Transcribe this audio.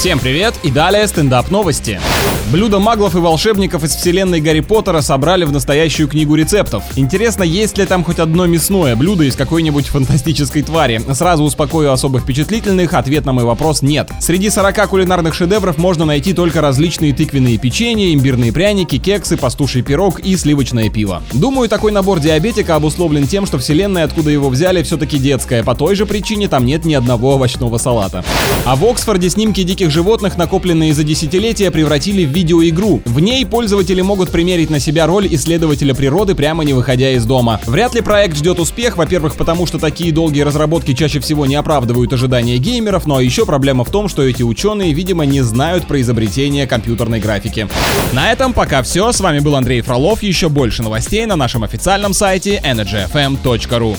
Всем привет и далее стендап новости. Блюда маглов и волшебников из вселенной Гарри Поттера собрали в настоящую книгу рецептов. Интересно, есть ли там хоть одно мясное блюдо из какой-нибудь фантастической твари? Сразу успокою особо впечатлительных, ответ на мой вопрос нет. Среди 40 кулинарных шедевров можно найти только различные тыквенные печенья, имбирные пряники, кексы, пастуший пирог и сливочное пиво. Думаю, такой набор диабетика обусловлен тем, что вселенная, откуда его взяли, все-таки детская. По той же причине там нет ни одного овощного салата. А в Оксфорде снимки диких животных, накопленные за десятилетия, превратили в видеоигру. В ней пользователи могут примерить на себя роль исследователя природы, прямо не выходя из дома. Вряд ли проект ждет успех, во-первых, потому что такие долгие разработки чаще всего не оправдывают ожидания геймеров, но еще проблема в том, что эти ученые, видимо, не знают про изобретение компьютерной графики. На этом пока все. С вами был Андрей Фролов. Еще больше новостей на нашем официальном сайте energyfm.ru.